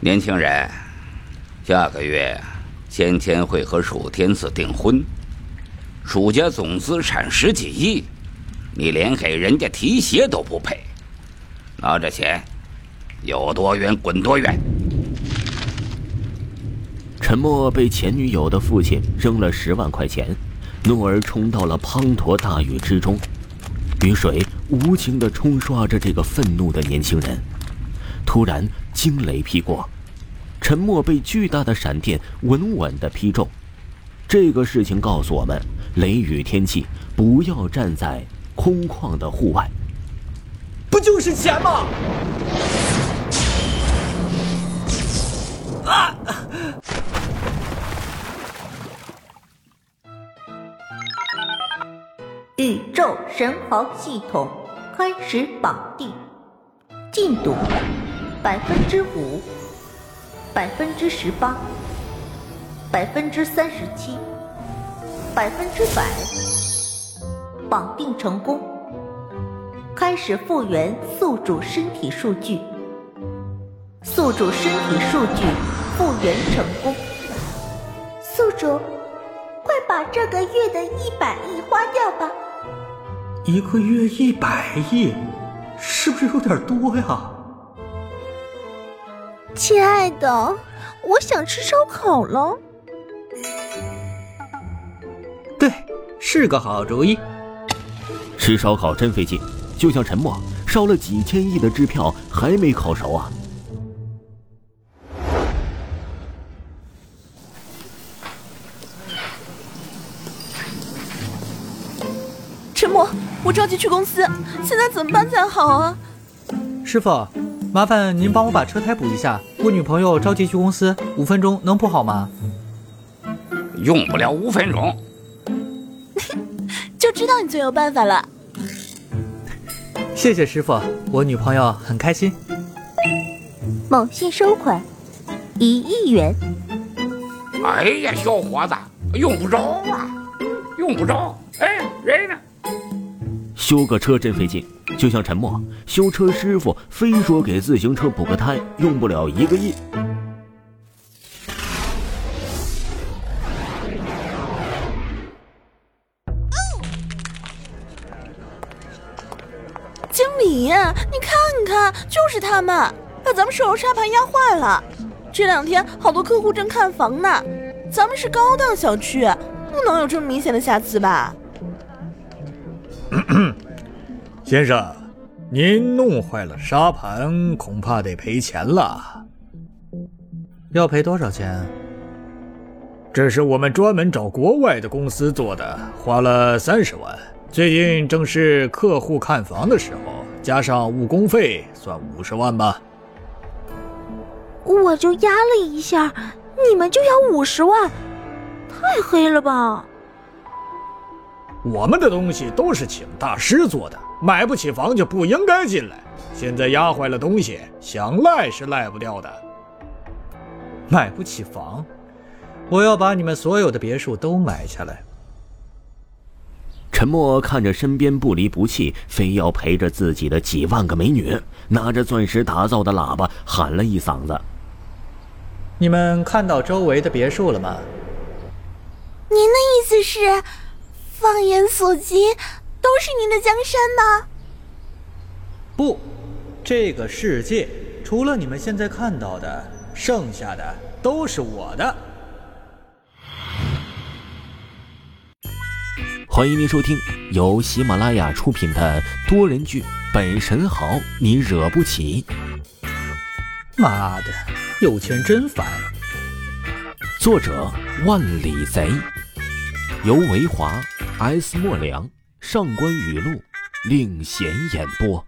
年轻人，下个月芊芊会和楚天子订婚，楚家总资产十几亿，你连给人家提鞋都不配，拿着钱，有多远滚多远。陈默被前女友的父亲扔了十万块钱，怒而冲到了滂沱大雨之中，雨水无情地冲刷着这个愤怒的年轻人。突然，惊雷劈过，沉默被巨大的闪电稳稳地劈中。这个事情告诉我们：雷雨天气不要站在空旷的户外。不就是钱吗？啊！宇宙神豪系统开始绑定进度。百分之五，百分之十八，百分之三十七，百分之百，绑定成功。开始复原宿主身体数据。宿主身体数据复原成功。宿主，快把这个月的一百亿花掉吧！一个月一百亿，是不是有点多呀？亲爱的，我想吃烧烤了。对，是个好主意。吃烧烤真费劲，就像沉默烧了几千亿的支票还没烤熟啊！沉默，我着急去公司，现在怎么办才好啊？师傅。麻烦您帮我把车胎补一下，我女朋友着急去公司，五分钟能补好吗？用不了五分钟，就知道你最有办法了。谢谢师傅，我女朋友很开心。某信收款一亿元。哎呀，小伙子，用不着啊，用不着。哎，人呢？修个车真费劲。就像沉默，修车师傅非说给自行车补个胎用不了一个亿。经理，你看看，就是他们把咱们手刹盘压坏了。这两天好多客户正看房呢，咱们是高档小区，不能有这么明显的瑕疵吧？先生，您弄坏了沙盘，恐怕得赔钱了。要赔多少钱？这是我们专门找国外的公司做的，花了三十万。最近正是客户看房的时候，加上误工费，算五十万吧。我就压了一下，你们就要五十万，太黑了吧？我们的东西都是请大师做的。买不起房就不应该进来。现在压坏了东西，想赖是赖不掉的。买不起房，我要把你们所有的别墅都买下来。沉默看着身边不离不弃、非要陪着自己的几万个美女，拿着钻石打造的喇叭喊了一嗓子：“你们看到周围的别墅了吗？”您的意思是，放眼所及。都是您的江山吗？不，这个世界除了你们现在看到的，剩下的都是我的。欢迎您收听由喜马拉雅出品的多人剧《本神豪你惹不起》。妈的，有钱真烦。作者：万里贼，由维华 S 莫良。上官雨露领衔演播。